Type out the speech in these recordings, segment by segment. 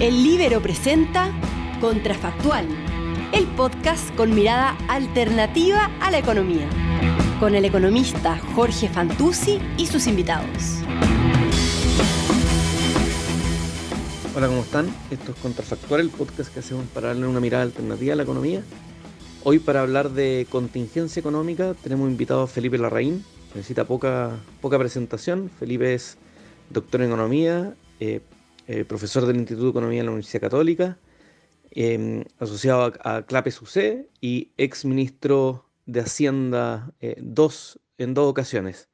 El Libero presenta Contrafactual, el podcast con mirada alternativa a la economía, con el economista Jorge Fantuzzi y sus invitados. Hola, ¿cómo están? Esto es Contrafactual, el podcast que hacemos para darle una mirada alternativa a la economía. Hoy para hablar de contingencia económica tenemos invitado a Felipe Larraín. Necesita poca, poca presentación. Felipe es doctor en economía, eh, eh, profesor del Instituto de Economía de la Universidad Católica, em, asociado a, Clapes UC y ex ministro de Hacienda eh, dos, en dos ocasiones.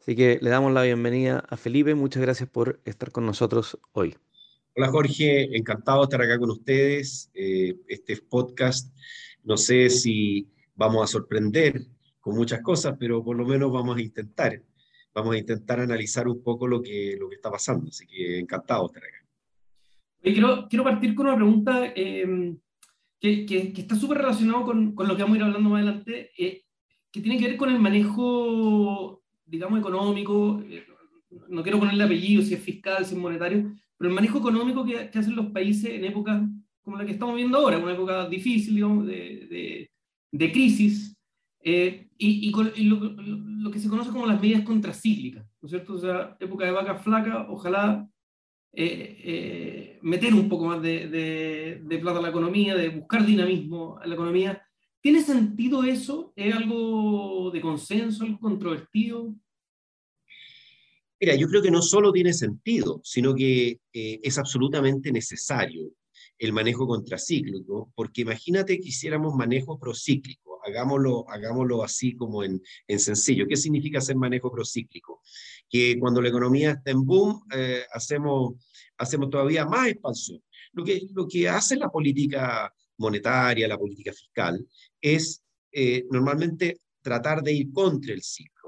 Así que le damos la bienvenida a Felipe. Muchas gracias por estar con nosotros hoy. Hola Jorge, encantado de estar acá con ustedes. Eh, este podcast, no sé si vamos a sorprender con muchas cosas, pero por lo menos vamos a intentar vamos a intentar analizar un poco lo que, lo que está pasando. Así que encantado de estar acá. Quiero, quiero partir con una pregunta em, que, que, está súper relacionado con, con, lo que vamos a ir hablando más adelante, eh, que tiene que ver con el manejo, digamos, económico. Eh, no quiero ponerle apellido, si es fiscal, si es monetario, pero el manejo económico que, que hacen los países en épocas como la que estamos viendo ahora, una época difícil, digamos, de, de, de crisis, eh, y, lo, que se conoce como las medidas contracíclicas, ¿no es cierto? O sea, época de vaca flaca, ojalá eh, eh, meter un poco más de, de, de, plata a la economía, de buscar dinamismo a la economía. ¿Tiene sentido eso? ¿Es algo de consenso, algo controvertido? Mira, yo creo que no solo tiene sentido, sino que es absolutamente necesario el manejo contracíclico, porque imagínate que hiciéramos manejo procíclico hagámoslo, hagámoslo así como en, en, sencillo. ¿Qué significa hacer manejo procíclico? Que cuando la economía está en boom, eh, hacemos, hacemos todavía más expansión. Lo que, lo que hace la política monetaria, la política fiscal, es eh, normalmente tratar de ir contra el ciclo.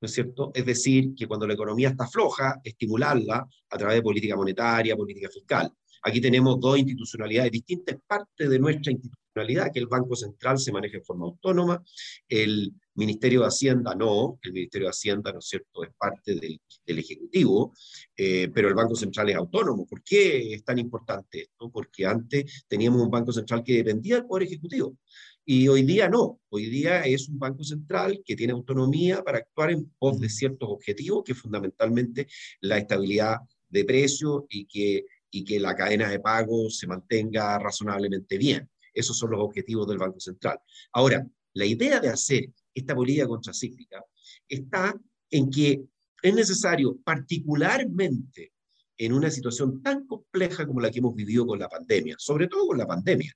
¿no es cierto? Es decir, que cuando la economía está floja, estimularla a través de política monetaria, política fiscal. Aquí tenemos dos institucionalidades distintas, parte de nuestra institucionalidad, que el Banco Central se maneja en forma autónoma, el Ministerio de Hacienda no, el Ministerio de Hacienda, ¿no es cierto?, es parte del, del Ejecutivo, eh, pero el Banco Central es autónomo. ¿Por qué es tan importante esto? Porque antes teníamos un Banco Central que dependía del Poder Ejecutivo. Y hoy día no, hoy día es un banco central que tiene autonomía para actuar en pos de ciertos objetivos, que es fundamentalmente la estabilidad de precios y que y que la cadena de pago se mantenga razonablemente bien. Esos son los objetivos del Banco Central. Ahora, la idea de hacer esta política contracíclica está en que es necesario, particularmente en una situación tan compleja como la que hemos vivido con la pandemia, sobre todo con la pandemia,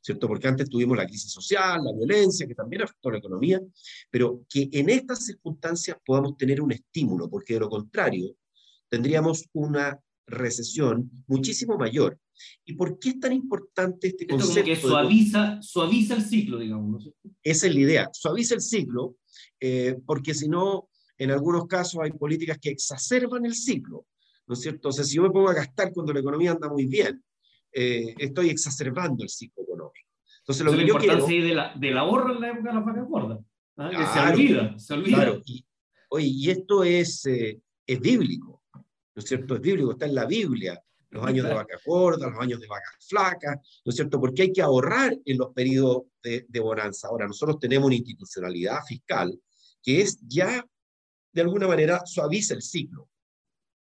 ¿cierto? Porque antes tuvimos la crisis social, la violencia, que también afectó la economía, pero que en estas circunstancias podamos tener un estímulo, porque de lo contrario, tendríamos una recesión muchísimo mayor. ¿Y por qué es tan importante este Esto concepto? que suaviza, suaviza el ciclo, digamos. Esa es la idea, suaviza el ciclo, eh, porque si no, en algunos casos hay políticas que exacerban el ciclo, ¿no es cierto? O sea, si yo me pongo a gastar cuando la economía anda muy bien, eh, estoy exacerbando el ciclo económico. Entonces, lo que la yo importancia quiero... de la, del ahorro en la época de las vacas gordas. ¿ah? Claro, se olvida, se olvida. Claro, y, oye, y esto es, eh, es bíblico. ¿No es cierto? Es bíblico, está en la Biblia, los años de vacas gordas, los años de vacas flacas, ¿no es cierto? Porque hay que ahorrar en los periodos de, de bonanza. Ahora, nosotros tenemos una institucionalidad fiscal que es ya, de alguna manera, suaviza el ciclo,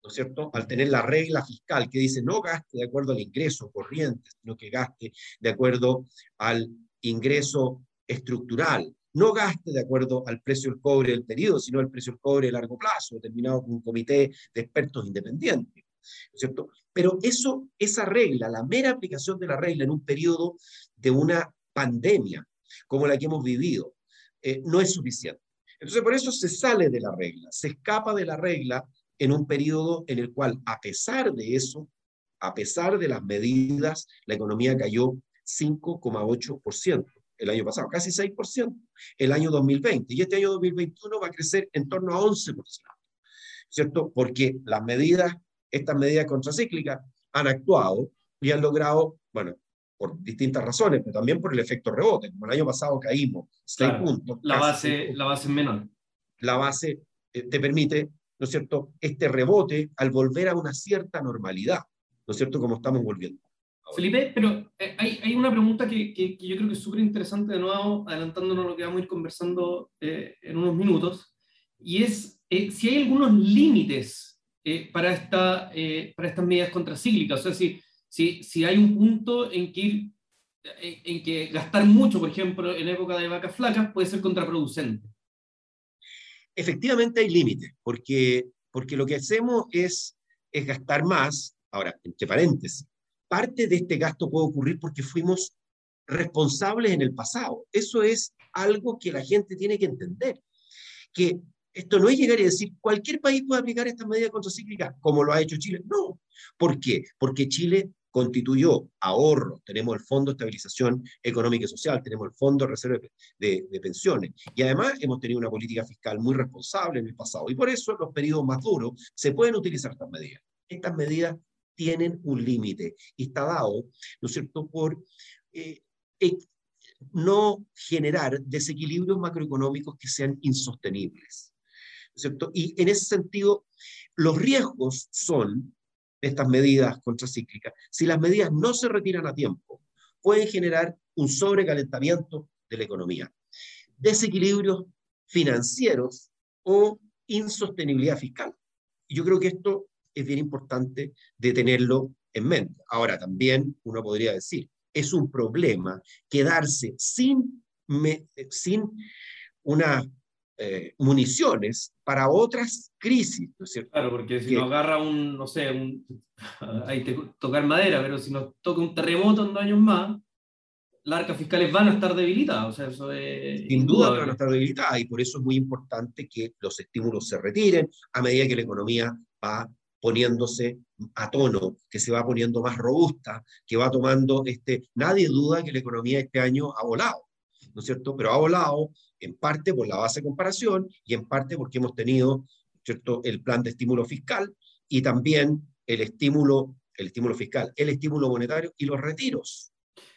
¿no es cierto? Al tener la regla fiscal que dice no gaste de acuerdo al ingreso corriente, sino que gaste de acuerdo al ingreso estructural, no gaste de acuerdo al precio del cobre del periodo, sino al precio del cobre de largo plazo, determinado por un comité de expertos independientes. ¿no es cierto? Pero eso, esa regla, la mera aplicación de la regla en un periodo de una pandemia como la que hemos vivido, eh, no es suficiente. Entonces, por eso se sale de la regla, se escapa de la regla en un periodo en el cual, a pesar de eso, a pesar de las medidas, la economía cayó 5,8% el año pasado, casi 6%, el año 2020. Y este año 2021 va a crecer en torno a 11%, ¿cierto? Porque las medidas, estas medidas contracíclicas, han actuado y han logrado, bueno, por distintas razones, pero también por el efecto rebote. Como el año pasado caímos 6 Claro, puntos. La base, puntos. la base es menor. La base eh, te permite, ¿no es cierto?, este rebote al volver a una cierta normalidad, ¿no es cierto?, como estamos volviendo. Felipe, pero eh, hay, hay, una pregunta que, que, yo creo que es súper interesante, de nuevo, adelantándonos lo que vamos a ir conversando eh, en unos minutos, y es eh, si hay algunos límites para, esta, para estas medidas contracíclicas, o sea, si, si, si hay un punto en que, ir, en que gastar mucho, por ejemplo, en época de vacas flacas, puede ser contraproducente. Efectivamente hay límites, porque, porque lo que hacemos es, es gastar más, ahora, entre paréntesis, parte de este gasto puede ocurrir porque fuimos responsables en el pasado. Eso es algo que la gente tiene que entender. Que esto no es llegar y decir, cualquier país puede aplicar estas medidas contracíclicas como lo ha hecho Chile. No. ¿Por qué? Porque Chile constituyó ahorro, tenemos el Fondo de Estabilización Económica y Social, tenemos el Fondo de Reserva de, Pensiones, y además hemos tenido una política fiscal muy responsable en el pasado, y por eso en los periodos más duros se pueden utilizar estas medidas. Estas medidas tienen un límite y está dado, ¿no es cierto?, por eh, eh, no generar desequilibrios macroeconómicos que sean insostenibles. ¿no es cierto? Y en ese sentido, los riesgos son estas medidas contracíclicas, si las medidas no se retiran a tiempo, pueden generar un sobrecalentamiento de la economía, desequilibrios financieros o insostenibilidad fiscal. Yo creo que esto es bien importante de tenerlo en mente. Ahora, también uno podría decir, es un problema quedarse sin, sin unas eh, municiones para otras crisis, ¿no es cierto? Claro, porque si nos agarra un, no sé, un, hay que tocar madera, pero si nos toca un terremoto en dos años más, las arcas fiscales van a estar debilitadas. O sea, eso es Sin duda van a estar debilitadas y por eso es muy importante que los estímulos se retiren a medida que la economía va poniéndose a tono, que se va poniendo más robusta, que va tomando, este, nadie duda que la economía este año ha volado, ¿no es cierto? Pero ha volado en parte por la base de comparación y en parte porque hemos tenido, ¿cierto?, el plan de estímulo fiscal y también el estímulo, el estímulo fiscal, el estímulo monetario y los retiros.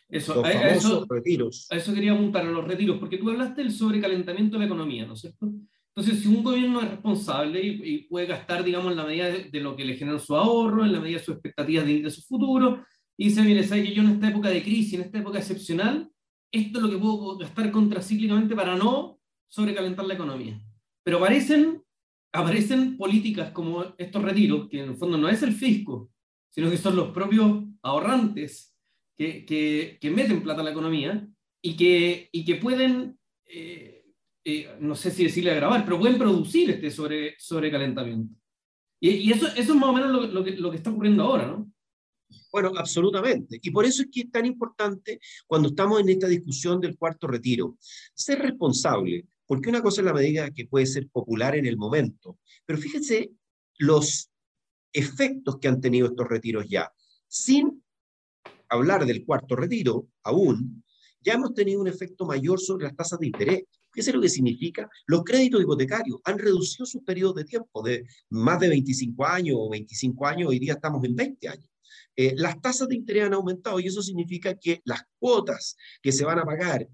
Eso, los famosos retiros. A eso quería apuntar, a los retiros, porque tú hablaste del sobrecalentamiento de la economía, ¿no es cierto? Entonces, si un gobierno es responsable y, puede gastar, digamos, en la medida de, lo que le genera su ahorro, en la medida de sus expectativas de su futuro, y dice, mire, ¿sabe que yo en esta época de crisis, en esta época excepcional, esto es lo que puedo gastar contracíclicamente para no sobrecalentar la economía? Pero aparecen, aparecen políticas como estos retiros, que en el fondo no es el fisco, sino que son los propios ahorrantes que, que, que meten plata a la economía y que, y que pueden... Eh, eh, no sé si decirle a grabar, pero pueden producir este sobre, sobrecalentamiento. Y, y eso, eso es más o menos lo, lo, que, lo que está ocurriendo ahora, ¿no? Bueno, absolutamente. Y por eso es que es tan importante cuando estamos en esta discusión del cuarto retiro, ser responsable, porque una cosa es la medida que puede ser popular en el momento, pero fíjense los efectos que han tenido estos retiros ya. Sin hablar del cuarto retiro aún, ya hemos tenido un efecto mayor sobre las tasas de interés. ¿Qué es lo que significa? Los créditos hipotecarios han reducido sus periodos de tiempo de más de 25 años o 25 años, hoy día estamos en 20 años. Eh, las tasas de interés han aumentado y eso significa que las cuotas que se van a pagar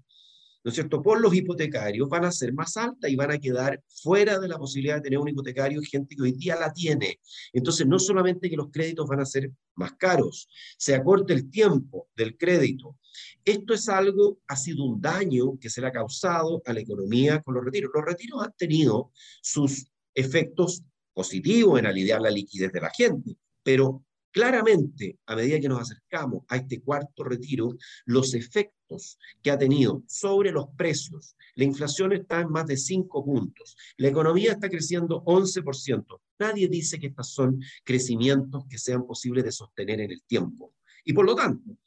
¿no es cierto?, por los hipotecarios van a ser más altas y van a quedar fuera de la posibilidad de tener un hipotecario gente que hoy día la tiene. Entonces, no solamente que los créditos van a ser más caros, se acorta el tiempo del crédito. Esto es algo, ha sido un daño que se le ha causado a la economía con los retiros. Los retiros han tenido sus efectos positivos en aliviar la liquidez de la gente, pero Claramente, a medida que nos acercamos a este cuarto retiro, los efectos que ha tenido sobre los precios, la inflación está en más de 5 puntos, la economía está creciendo 11%. Nadie dice que estos son crecimientos que sean posibles de sostener en el tiempo. Y por lo tanto,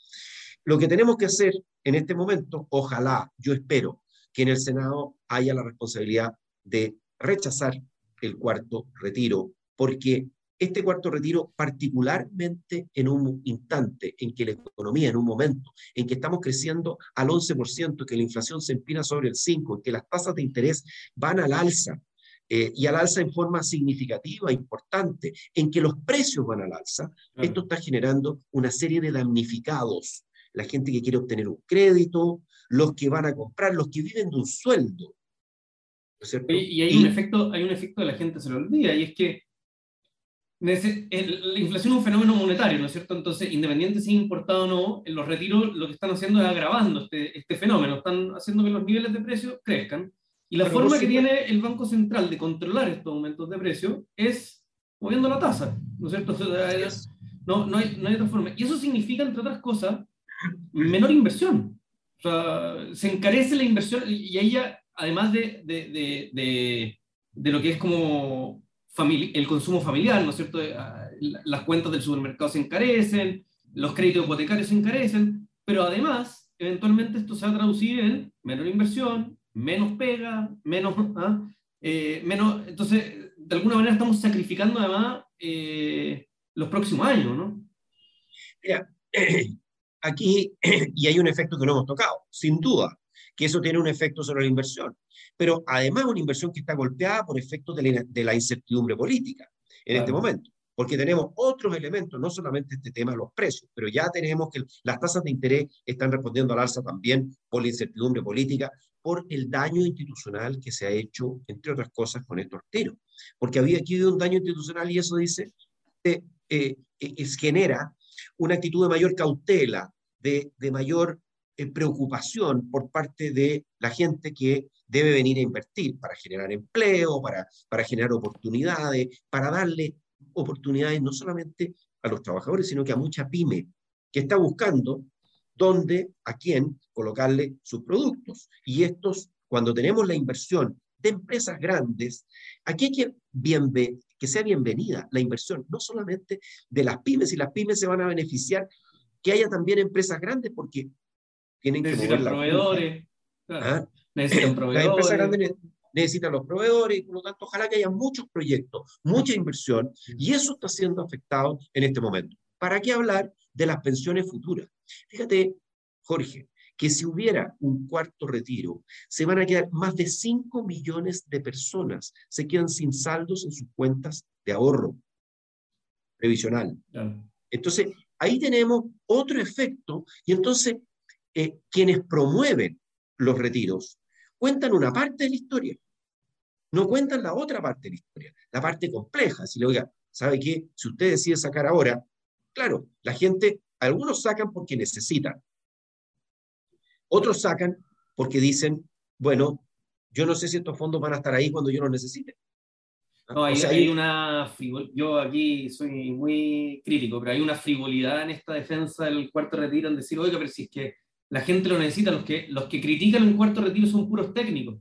lo que tenemos que hacer en este momento, ojalá, yo espero que en el Senado haya la responsabilidad de rechazar el cuarto retiro, porque este cuarto retiro, particularmente en un instante en que la economía, en un momento en que estamos creciendo al 11%, que la inflación se empina sobre el 5%, en que las tasas de interés van al alza, eh, y al alza en forma significativa, importante, en que los precios van al alza, esto está generando una serie de damnificados. La gente que quiere obtener un crédito, los que van a comprar, los que viven de un sueldo. y, hay, un efecto, hay un efecto que la gente se lo olvida, y es que la inflación es un fenómeno monetario, ¿no es cierto? Entonces, independiente si importado o no, los retiros lo que están haciendo es agravando este, este fenómeno, están haciendo que los niveles de precios crezcan. Y la forma que tiene el Banco Central de controlar estos aumentos de precio es moviendo la tasa, ¿no es cierto? no, no, hay, no hay otra forma. Y eso significa, entre otras cosas, menor inversión. O sea, se encarece la inversión y ahí ya, además de, de, de, de lo que es como el consumo familiar, ¿no es cierto? Eh, ah, las cuentas del supermercado se encarecen, los créditos hipotecarios se encarecen, pero además, eventualmente esto se va a traducir en menor inversión, menos pega, menos... ¿ah? Eh, entonces, de alguna manera estamos sacrificando además eh, los próximos años, ¿no? Mira, aquí, y hay un efecto que no hemos tocado, sin duda, que eso tiene un efecto sobre la inversión. Pero además una inversión que está golpeada por efectos de la, incertidumbre política en este momento, porque tenemos otros elementos, no solamente este tema de los precios, pero ya tenemos que las tasas de interés están respondiendo al alza también por la incertidumbre política, por el daño institucional que se ha hecho, entre otras cosas, con estos tiros. Porque había aquí un daño institucional y eso dice, eh, eh, genera una actitud de mayor cautela, de, de mayor eh, preocupación por parte de la gente que debe venir a invertir para generar empleo, para, para generar oportunidades, para darle oportunidades no solamente a los trabajadores, sino que a mucha pyme que está buscando dónde, a quién colocarle sus productos. Y estos, cuando tenemos la inversión de empresas grandes, aquí hay que, que sea bienvenida la inversión, no solamente de las pymes, y las pymes se van a beneficiar, que haya también empresas grandes, porque tienen que mover proveedores. ¿Ah? Necesitan proveedores. Las empresas grandes necesitan los proveedores y por lo tanto ojalá que haya muchos proyectos, mucha inversión y eso está siendo afectado en este momento. ¿Para qué hablar de las pensiones futuras? Fíjate, Jorge, que si hubiera un cuarto retiro, se van a quedar más de 5 millones de personas, se quedan sin saldos en sus cuentas de ahorro previsional. Entonces, ahí tenemos otro efecto y entonces eh, quienes promueven los retiros cuentan una parte de la historia, no cuentan la otra parte de la historia, la parte compleja. Si le oiga, ¿sabe qué? Si usted decide sacar ahora, claro, la gente, algunos sacan porque necesitan, otros sacan porque dicen, bueno, yo no sé si estos fondos van a estar ahí cuando yo los necesite. No, hay, hay una yo aquí soy muy crítico, pero hay una frivolidad en esta defensa del cuarto retiro en decir, oiga, pero si es que la gente lo necesita, los que, los que critican un cuarto retiro son puros técnicos.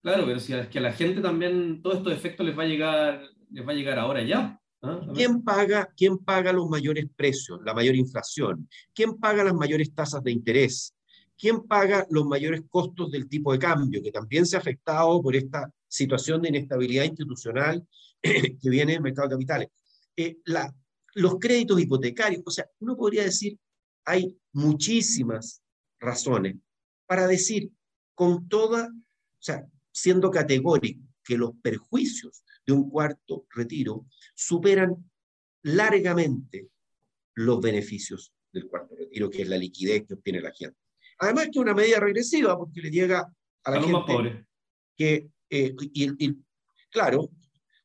Claro, pero si es que a la gente también todos estos efectos les va a llegar, les va a llegar ahora ya. ¿ah? ¿Quién, paga, ¿Quién paga los mayores precios, la mayor inflación? ¿Quién paga las mayores tasas de interés? ¿Quién paga los mayores costos del tipo de cambio, que también se ha afectado por esta situación de inestabilidad institucional que viene del mercado de capitales? Eh, la, los créditos hipotecarios, o sea, uno podría decir, hay muchísimas razones para decir con toda, o sea, siendo categórico que los perjuicios de un cuarto retiro superan largamente los beneficios del cuarto retiro, que es la liquidez que obtiene la gente. Además que es una medida regresiva porque le llega a la gente que, eh, y, claro,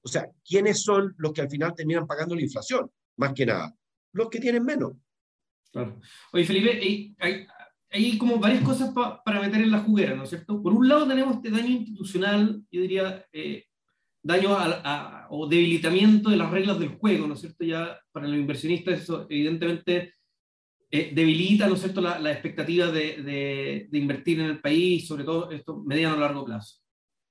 o sea, ¿quiénes son los que al final terminan pagando la inflación? Más que nada, los que tienen menos. Oye, Felipe, hay, hay como varias cosas para meter en la juguera, ¿no es cierto? Por un lado tenemos este daño institucional, yo diría, eh, daño o debilitamiento de las reglas del juego, ¿no es cierto? Ya para los inversionistas eso evidentemente eh, debilita, ¿no es cierto?, la, la expectativa de, de, invertir en el país, sobre todo esto mediano a largo plazo.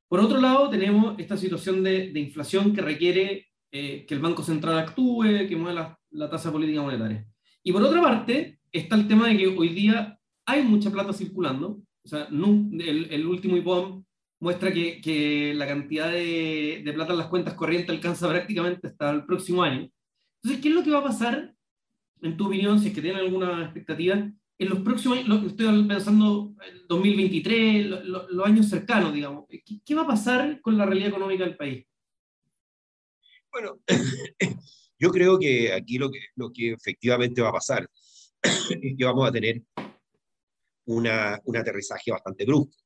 Por otro lado, tenemos esta situación de, de inflación que requiere eh, que el Banco Central actúe, que mueva la tasa política monetaria. Y por otra parte, está el tema de que hoy día hay mucha plata circulando. O sea, el, el último IPOM muestra que, que la cantidad de, de, plata en las cuentas corrientes alcanza prácticamente hasta el próximo año. Entonces, ¿qué es lo que va a pasar, en tu opinión, si es que tienen alguna expectativa, en los próximos años, estoy pensando en 2023, los años cercanos, digamos, ¿qué, ¿qué, va a pasar con la realidad económica del país? Bueno, yo creo que aquí lo que, lo que efectivamente va a pasar es que vamos a tener una, un aterrizaje bastante brusco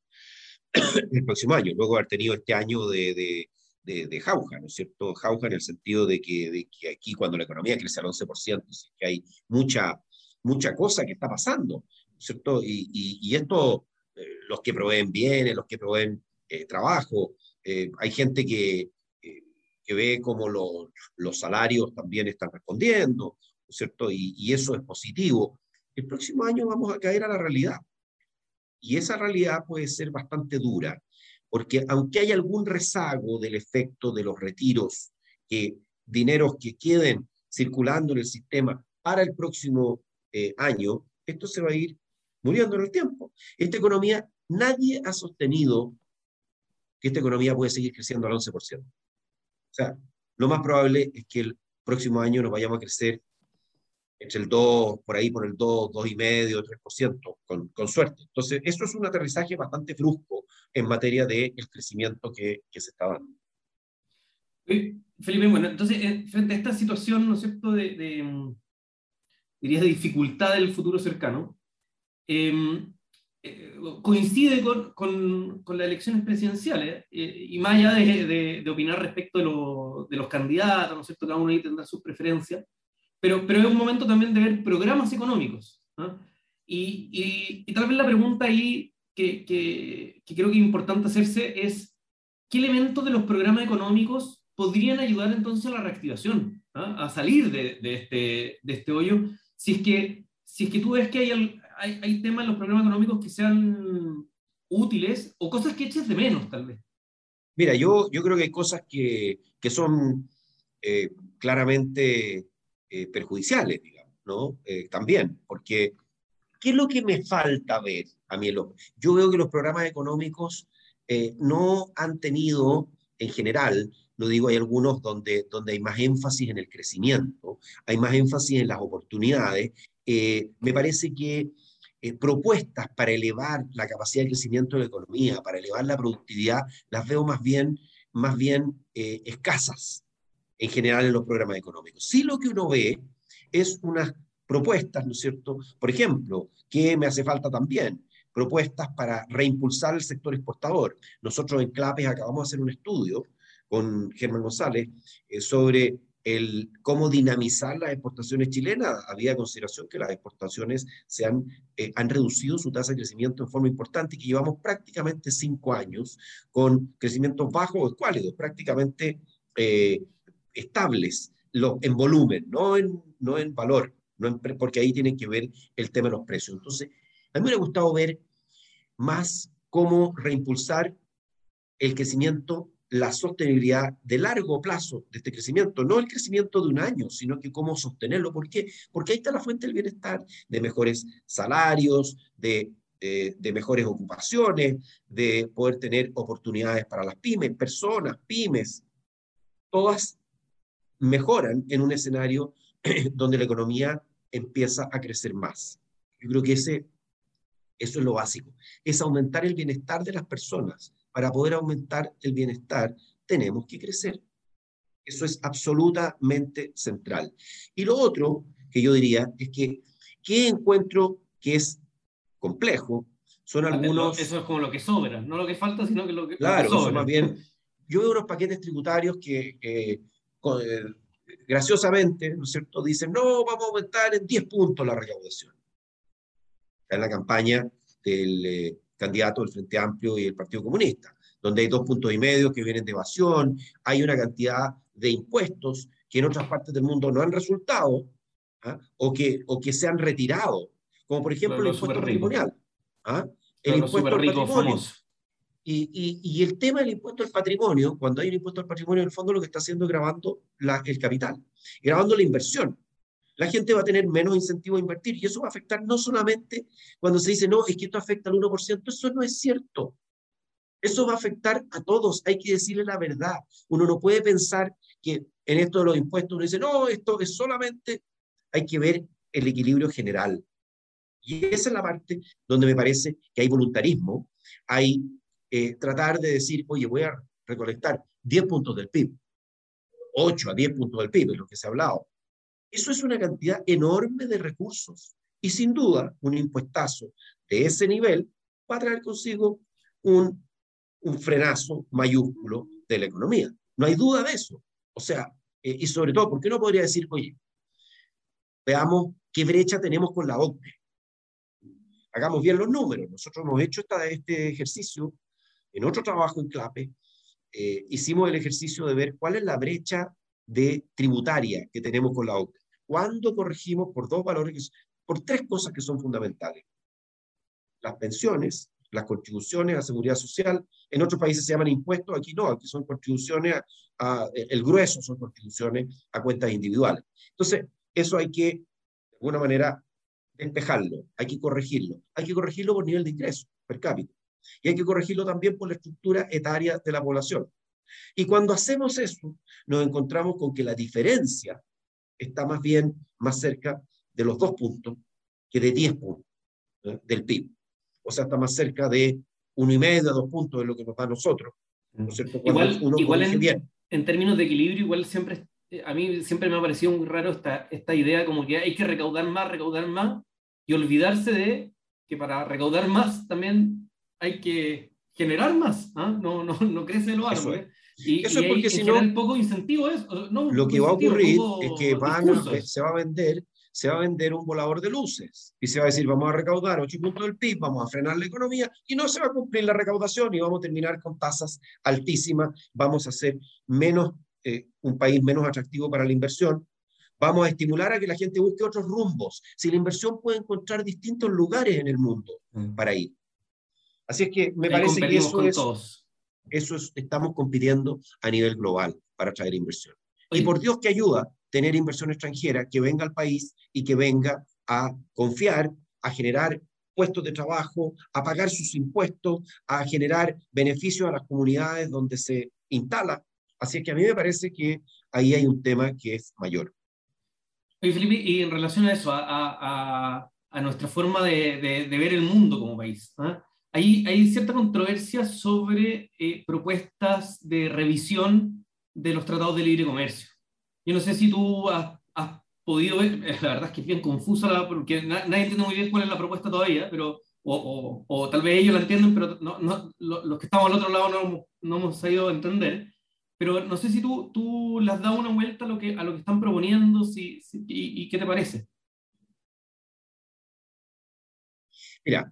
el próximo año, luego de haber tenido este año de, de, jauja, ¿no es cierto? Jauja en el sentido de que, de que aquí cuando la economía crece al 11%, que hay mucha, mucha cosa que está pasando, ¿no es cierto? Y, y, esto, eh, los que proveen bienes, los que proveen eh, trabajo, eh, hay gente que, que ve cómo los, los salarios también están respondiendo, ¿no es cierto? Y, y eso es positivo. El próximo año vamos a caer a la realidad. Y esa realidad puede ser bastante dura porque aunque hay algún rezago del efecto de los retiros, que dineros que queden circulando en el sistema para el próximo eh, año, esto se va a ir muriendo en el tiempo. Esta economía, nadie ha sostenido que esta economía puede seguir creciendo al 11%. O sea, lo más probable es que el próximo año nos vayamos a crecer entre el 2, por ahí por el 2, 2,5, 3%, con, con suerte. Entonces, eso es un aterrizaje bastante brusco en materia del el crecimiento que, que, se está dando. Felipe, bueno, entonces, eh, frente a esta situación, ¿no es cierto?, de, de dirías, de dificultad del futuro cercano, em, eh, coincide con, con, con, las elecciones presidenciales, eh, y más allá de, de, de opinar respecto de, lo, de, los candidatos, ¿no es cierto?, cada uno ahí tendrá sus preferencias, pero, pero es un momento también de ver programas económicos. Y, y, y, tal vez la pregunta ahí que, que, que, creo que es importante hacerse es, ¿qué elementos de los programas económicos podrían ayudar entonces a la reactivación, a salir de, de, este, de este hoyo? Si es, que, si es que tú ves que hay, hay, hay temas en los programas económicos que sean útiles o cosas que eches de menos, tal vez. Mira, yo, yo creo que hay cosas que, que son eh, claramente eh, perjudiciales, digamos, ¿no? Eh, también, porque ¿qué es lo que me falta ver a mí? Yo veo que los programas económicos eh, no han tenido, en general, lo digo, hay algunos donde, donde hay más énfasis en el crecimiento, hay más énfasis en las oportunidades. me parece que propuestas para elevar la capacidad de crecimiento de la economía, para elevar la productividad, las veo más bien, más bien escasas en general en los programas económicos. Sí lo que uno ve es unas propuestas, ¿no es cierto? Por ejemplo, que me hace falta también, propuestas para reimpulsar el sector exportador. Nosotros en CLAPES acabamos de hacer un estudio con Germán González eh, sobre el cómo dinamizar las exportaciones chilenas. Había consideración que las exportaciones se han, eh, han reducido su tasa de crecimiento en forma importante y que llevamos prácticamente cinco años con crecimientos bajos o escuálidos, prácticamente eh, estables en volumen, no en, no en valor, no porque ahí tienen que ver el tema de los precios. Entonces, a mí me ha gustado ver más cómo reimpulsar el crecimiento, la sostenibilidad de largo plazo de este crecimiento, no el crecimiento de un año, sino que cómo sostenerlo. ¿Por qué? Porque ahí está la fuente del bienestar, de mejores salarios, de, de mejores ocupaciones, de poder tener oportunidades para las pymes, personas, pymes, todas mejoran en un escenario donde la economía empieza a crecer más. Yo creo que ese, eso es lo básico, es aumentar el bienestar de las personas. Para poder aumentar el bienestar tenemos que crecer. Eso es absolutamente central. Y lo otro que yo diría es que, ¿qué encuentro que es complejo? Son algunos... Eso es como lo que sobra, no lo que falta, sino que lo que, claro, lo que sobra. más bien... Yo veo unos paquetes tributarios que... Eh, eh, graciosamente, ¿no es cierto?, dicen, no, vamos a aumentar en 10 puntos la recaudación. En la campaña del eh, candidato del Frente Amplio y el Partido Comunista, donde hay dos puntos y medio que vienen de evasión, hay una cantidad de impuestos que en otras partes del mundo no han resultado ¿ah? o, que, o que se han retirado, como por ejemplo el impuesto patrimonial. ¿ah? El impuesto al patrimonio. Y, y, y, el tema del impuesto al patrimonio, cuando hay un impuesto al patrimonio, en el fondo lo que está haciendo es grabando la, el capital, grabando la inversión. La gente va a tener menos incentivo a invertir y eso va a afectar no solamente cuando se dice, no, es que esto afecta al 1%, eso no es cierto. Eso va a afectar a todos, hay que decirle la verdad. Uno no puede pensar que en esto de los impuestos uno dice, no, esto es solamente, hay que ver el equilibrio general. Y esa es la parte donde me parece que hay voluntarismo, hay eh, tratar de decir, oye, voy a recolectar 10 puntos del PIB, 8 a 10 puntos del PIB, es lo que se ha hablado. Eso es una cantidad enorme de recursos. Y sin duda, un impuestazo de ese nivel va a traer consigo un, un frenazo mayúsculo de la economía. No hay duda de eso. O sea, eh, y sobre todo, ¿por qué no podría decir, oye, veamos qué brecha tenemos con la OCDE? Hagamos bien los números. Nosotros hemos hecho esta, este ejercicio en otro trabajo en CLAPE. Eh, hicimos el ejercicio de ver cuál es la brecha de tributaria que tenemos con la OCDE. ¿Cuándo corregimos por dos valores, por tres cosas que son fundamentales? Las pensiones, las contribuciones a seguridad social. En otros países se llaman impuestos, aquí no, aquí son contribuciones, a, el grueso son contribuciones a cuentas individuales. Entonces, eso hay que, de alguna manera, despejarlo, hay que corregirlo. Hay que corregirlo por nivel de ingreso per cápita. Y hay que corregirlo también por la estructura etaria de la población. Y cuando hacemos eso, nos encontramos con que la diferencia está más bien más cerca de los dos puntos que de 10 puntos del PIB. O sea, está más cerca de uno y medio, dos puntos de lo que nos da a nosotros. ¿no es cierto? igual, igual en, bien. en términos de equilibrio, igual siempre, a mí siempre me ha parecido muy raro esta, esta idea como que hay que recaudar más, recaudar más, y olvidarse de que para recaudar más también hay que generar más, ¿ah? no, no, no crece lo árbol. Y, eso es porque si no, poco incentivo eso. No, lo que va a ocurrir es que van se va a vender se va a vender un volador de luces y se va a decir, vamos a recaudar 8 puntos del PIB, vamos a frenar la economía y no se va a cumplir la recaudación y vamos a terminar con tasas altísimas, vamos a ser menos, eh, un país menos atractivo para la inversión, vamos a estimular a que la gente busque otros rumbos. Si la inversión puede encontrar distintos lugares en el mundo mm. para ir. Así es que me parece que eso es, eso es, estamos compitiendo a nivel global para atraer inversión. Y por Dios que ayuda tener inversión extranjera que venga al país y que venga a confiar, a generar puestos de trabajo, a pagar sus impuestos, a generar beneficios a las comunidades donde se instala. Así que a mí me parece que ahí hay un tema que es mayor. Y Felipe, y en relación a eso, a, a, a nuestra forma de, de, ver el mundo como país, ¿ah? Hay, hay, cierta controversia sobre eh, propuestas de revisión de los tratados de libre comercio. Yo no sé si tú has, has podido ver, la verdad es que es bien confusa, porque nadie entiende muy bien cuál es la propuesta todavía, pero, o, o, o tal vez ellos la entienden, pero no, no, los que estamos al otro lado no, no hemos sabido entender. Pero no sé si tú, tú le has dado una vuelta a lo que, a lo que están proponiendo si, y, y, qué te parece. Mira,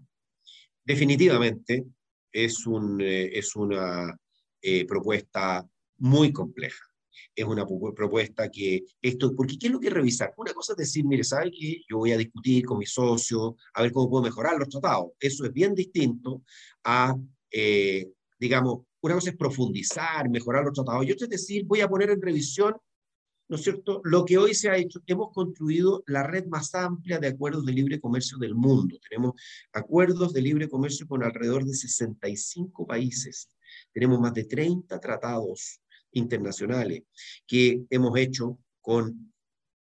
definitivamente es, un, eh, es una eh, propuesta muy compleja. Es una propuesta que esto, porque ¿qué es lo que revisar? Una cosa es decir, mire, ¿sabe qué? Yo voy a discutir con mis socios, a ver cómo puedo mejorar los tratados. Eso es bien distinto a, eh, digamos, una cosa es profundizar, mejorar los tratados, y otra es decir, voy a poner en revisión ¿no es cierto? Lo que hoy se ha hecho, hemos construido la red más amplia de acuerdos de libre comercio del mundo. Tenemos acuerdos de libre comercio con alrededor de 65 países. Tenemos más de 30 tratados internacionales que hemos hecho con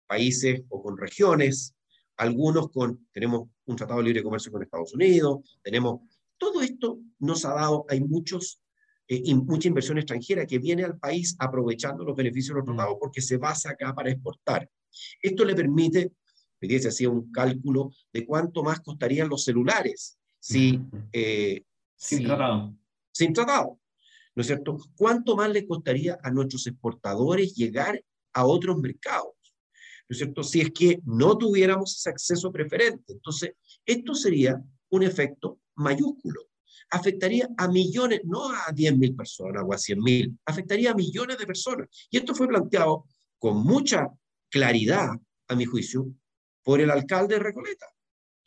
países o con regiones, algunos con, tenemos un tratado de libre comercio con Estados Unidos, tenemos, todo esto nos ha dado, hay muchos eh, mucha inversión extranjera que viene al país aprovechando los beneficios de los mm. tratados porque se basa acá para exportar. Esto le permite, hoy se hacía un cálculo de cuánto más costarían los celulares si, eh, sin tratado. Sin tratado. ¿No es cierto? ¿Cuánto más le costaría a nuestros exportadores llegar a otros mercados? ¿No es cierto? Si es que no tuviéramos ese acceso preferente. Entonces, esto sería un efecto mayúsculo afectaría a millones, no a 10.000 personas o a 100.000, afectaría a millones de personas. Y esto fue planteado con mucha claridad, a mi juicio, por el alcalde de Recoleta,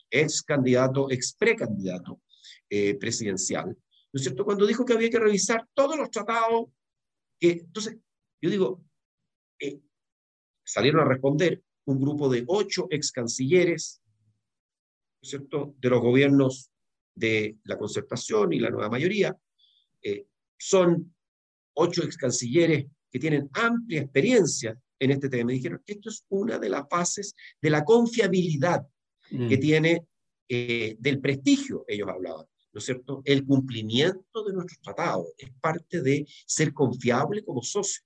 ex candidato, ex precandidato eh, presidencial, ¿no es cierto? Cuando dijo que había que revisar todos los tratados, que, entonces, yo digo, eh, salieron a responder un grupo de ocho ex cancilleres, ¿no es cierto?, de los gobiernos de la concertación y la nueva mayoría. Eh, son ocho ex cancilleres que tienen amplia experiencia en este tema. Me dijeron que esto es una de las bases de la confiabilidad que mm. tiene, eh, del prestigio, ellos hablaban, ¿no es cierto? El cumplimiento de nuestros tratados es parte de ser confiable como socio.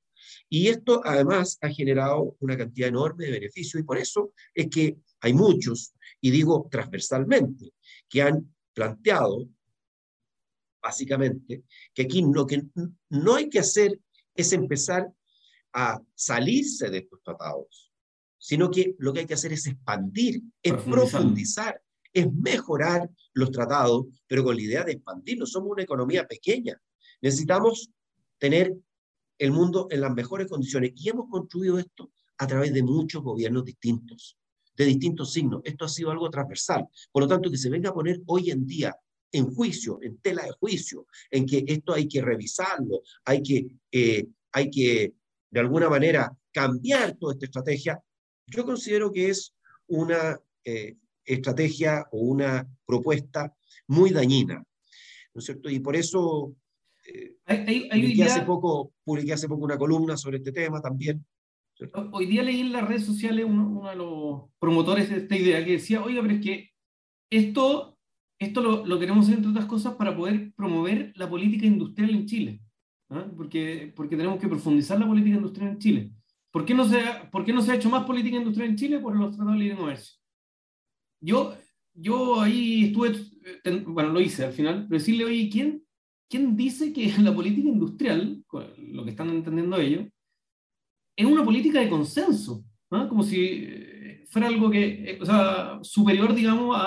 Y esto además ha generado una cantidad enorme de beneficios y por eso es que hay muchos, y digo transversalmente, que han planteado, básicamente, que aquí lo que no hay que hacer es empezar a salirse de estos tratados, sino que lo que hay que hacer es expandir, es profundizar, es mejorar los tratados, pero con la idea de expandirlos. Somos una economía pequeña. Necesitamos tener el mundo en las mejores condiciones y hemos construido esto a través de muchos gobiernos distintos, de distintos signos. Esto ha sido algo transversal. Por lo tanto, que se venga a poner hoy en día en juicio, en tela de juicio, en que esto hay que revisarlo, hay que, eh, hay que de alguna manera cambiar toda esta estrategia, yo considero que es una eh, estrategia o una propuesta muy dañina, ¿no es cierto? Y por eso eh, publiqué, hace poco, publiqué hace poco una columna sobre este tema también. Hoy día leí en las redes sociales uno, uno, de los promotores de esta idea que decía, oiga, pero es que esto esto lo, lo, queremos hacer, entre otras cosas, para poder promover la política industrial en Chile, ¿ah? porque, porque tenemos que profundizar la política industrial en Chile. ¿Por qué, no se ha, ¿Por qué no se ha hecho más política industrial en Chile? Por los tratados de libre comercio. Yo, yo ahí estuve, bueno, lo hice al final, pero decirle, oye, ¿quién, ¿quién dice que la política industrial, lo que están entendiendo ellos, es una política de consenso? ¿ah? Como si fuera algo que, eh, o sea, superior, digamos,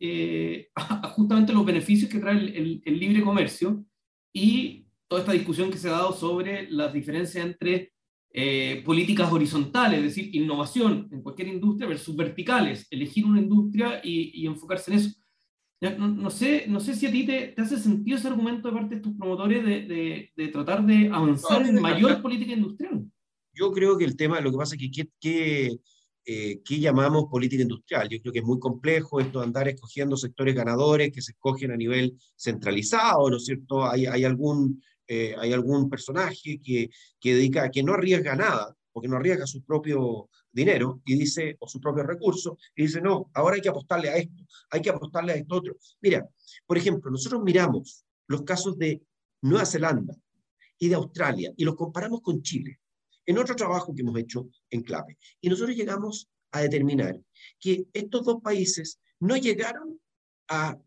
eh, a, justamente los beneficios que trae el, el, libre comercio y toda esta discusión que se ha dado sobre las diferencias entre eh, políticas horizontales, es decir, innovación en cualquier industria versus verticales, elegir una industria y, y enfocarse en eso. No, no, sé, no sé si a ti te, te, hace sentido ese argumento de parte de tus promotores de, de, de tratar de avanzar en mayor política industrial. Yo creo que el tema, lo que pasa es que, eh, ¿qué llamamos política industrial? Yo creo que es muy complejo esto de andar escogiendo sectores ganadores que se escogen a nivel centralizado, ¿no es cierto? Hay, hay, algún, eh, hay algún personaje que, que, dedica, que no arriesga nada, porque no arriesga su propio dinero y dice, o su propio recurso, y dice, no, ahora hay que apostarle a esto, hay que apostarle a esto otro. Mira, por ejemplo, nosotros miramos los casos de Nueva Zelanda y de Australia y los comparamos con Chile en otro trabajo que hemos hecho en clave. Y nosotros llegamos a determinar que estos dos países no llegaron a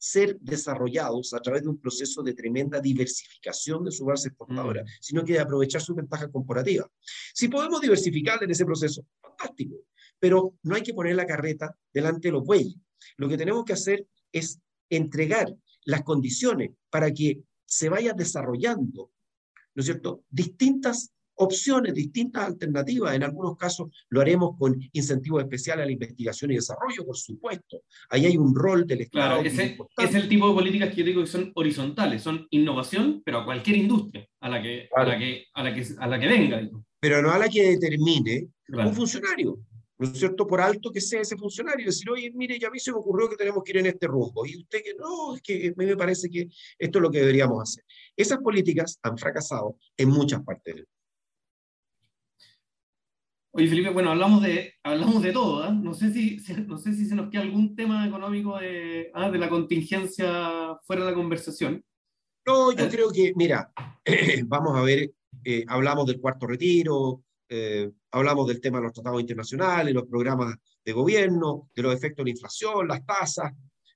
ser desarrollados a través de un proceso de tremenda diversificación de su base exportadora, mm. sino que de aprovechar su ventaja comparativa. Si podemos diversificar en ese proceso, fantástico, pero no hay que poner la carreta delante de los bueyes. Lo que tenemos que hacer es entregar las condiciones para que se vaya desarrollando, ¿no es cierto?, distintas opciones, distintas alternativas. En algunos casos lo haremos con incentivos especiales a la investigación y desarrollo, por supuesto. Ahí hay un rol del Estado. Claro, ese, es el tipo de políticas que yo digo que son horizontales, son innovación, pero a cualquier industria, a la que, a la que, a la que, a la que venga. Pero no a la que determine un funcionario. ¿no es cierto? Por alto que sea ese funcionario, decir, oye, mire, ya a mí se me ocurrió que tenemos que ir en este rumbo, y usted que no, es que a mí me parece que esto es lo que deberíamos hacer. Esas políticas han fracasado en muchas partes del mundo. Oye, Felipe, bueno, hablamos de, hablamos de todo, ¿eh? no, sé si, no sé si se nos queda algún tema económico de, ¿ah? de la contingencia fuera de la conversación. No, yo creo que, mira, vamos a ver, eh, hablamos del cuarto retiro, eh, hablamos del tema de los tratados internacionales, los programas de gobierno, de los efectos de la inflación, las tasas,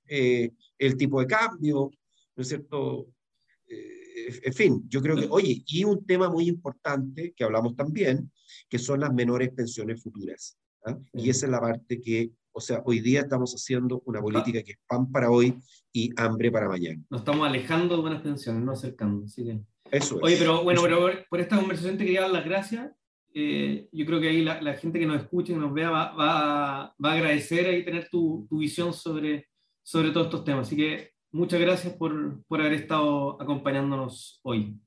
eh, el tipo de cambio, ¿no es cierto? en fin, yo creo que, oye, y un tema muy importante que hablamos también, que son las menores pensiones futuras. ¿ah? Y esa es la parte que, o sea, hoy día estamos haciendo una política que es pan para hoy y hambre para mañana. Nos estamos alejando de buenas pensiones, no acercando. Así que... Eso es. Oye, pero bueno, pero por esta conversación te quería dar las gracias. Eh, yo creo que ahí la, la, gente que nos escuche, que nos vea, va, va, va a agradecer ahí tener tu, tu, visión sobre, sobre todos estos temas. Así que muchas gracias por, por haber estado acompañándonos hoy.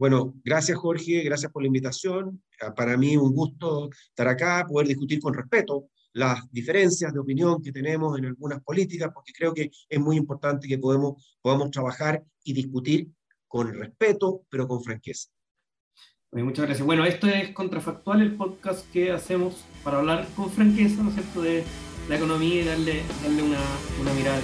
Bueno, gracias Jorge, gracias por la invitación. Ah, para mí un gusto estar acá, poder discutir con respeto las diferencias de opinión que tenemos en algunas políticas, porque creo que es muy importante que podemos, podamos trabajar y discutir con respeto, pero con franqueza. Muchas gracias. Bueno, esto es Contrafactual, el podcast que hacemos para hablar con franqueza, ¿no es cierto?, de la economía y darle, darle una, una mirada.